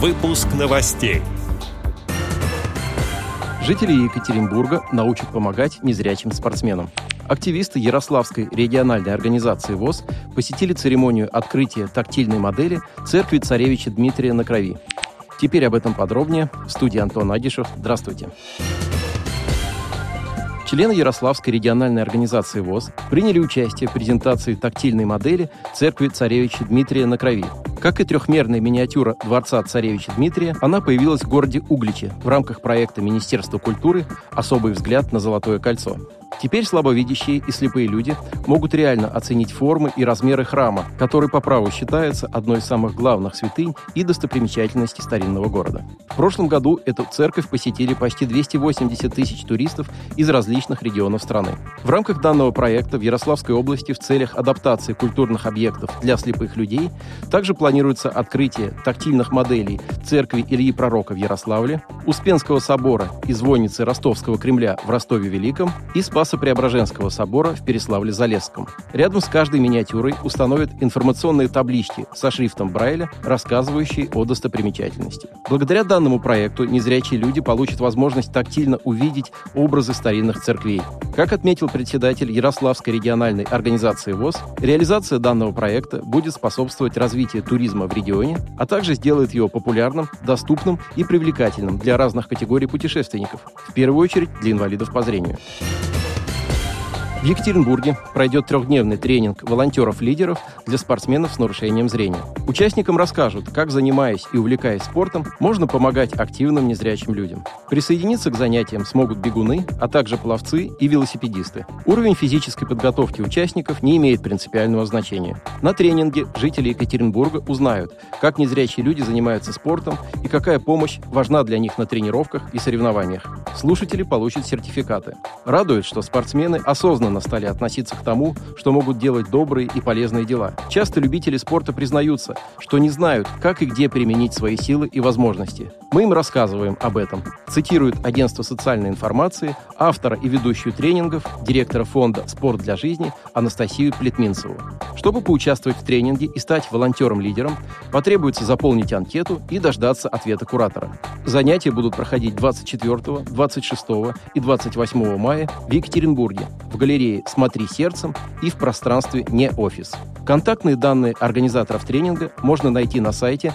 Выпуск новостей. Жители Екатеринбурга научат помогать незрячим спортсменам. Активисты Ярославской региональной организации ВОЗ посетили церемонию открытия тактильной модели церкви царевича Дмитрия на Крови. Теперь об этом подробнее. В студии Антон Агишев. Здравствуйте. Члены Ярославской региональной организации ВОЗ приняли участие в презентации тактильной модели церкви царевича Дмитрия на Крови. Как и трехмерная миниатюра Дворца царевича Дмитрия, она появилась в городе Угличе в рамках проекта Министерства культуры «Особый взгляд на Золотое кольцо». Теперь слабовидящие и слепые люди могут реально оценить формы и размеры храма, который по праву считается одной из самых главных святынь и достопримечательностей старинного города. В прошлом году эту церковь посетили почти 280 тысяч туристов из различных регионов страны. В рамках данного проекта в Ярославской области в целях адаптации культурных объектов для слепых людей также планируется открытие тактильных моделей церкви Ильи Пророка в Ярославле, Успенского собора и звонницы Ростовского Кремля в Ростове-Великом и Спас Спасо-Преображенского собора в Переславле-Залесском. Рядом с каждой миниатюрой установят информационные таблички со шрифтом Брайля, рассказывающие о достопримечательности. Благодаря данному проекту незрячие люди получат возможность тактильно увидеть образы старинных церквей. Как отметил председатель Ярославской региональной организации ВОЗ, реализация данного проекта будет способствовать развитию туризма в регионе, а также сделает его популярным, доступным и привлекательным для разных категорий путешественников, в первую очередь для инвалидов по зрению. В Екатеринбурге пройдет трехдневный тренинг волонтеров-лидеров для спортсменов с нарушением зрения. Участникам расскажут, как, занимаясь и увлекаясь спортом, можно помогать активным незрячим людям. Присоединиться к занятиям смогут бегуны, а также пловцы и велосипедисты. Уровень физической подготовки участников не имеет принципиального значения. На тренинге жители Екатеринбурга узнают, как незрячие люди занимаются спортом и какая помощь важна для них на тренировках и соревнованиях. Слушатели получат сертификаты. Радует, что спортсмены осознанно осознанно стали относиться к тому, что могут делать добрые и полезные дела. Часто любители спорта признаются, что не знают, как и где применить свои силы и возможности. Мы им рассказываем об этом. Цитирует агентство социальной информации, автора и ведущую тренингов, директора фонда «Спорт для жизни» Анастасию Плетминцеву. Чтобы поучаствовать в тренинге и стать волонтером-лидером, потребуется заполнить анкету и дождаться ответа куратора. Занятия будут проходить 24, 26 и 28 мая в Екатеринбурге в галерее «Смотри сердцем» и в пространстве «Не офис». Контактные данные организаторов тренинга можно найти на сайте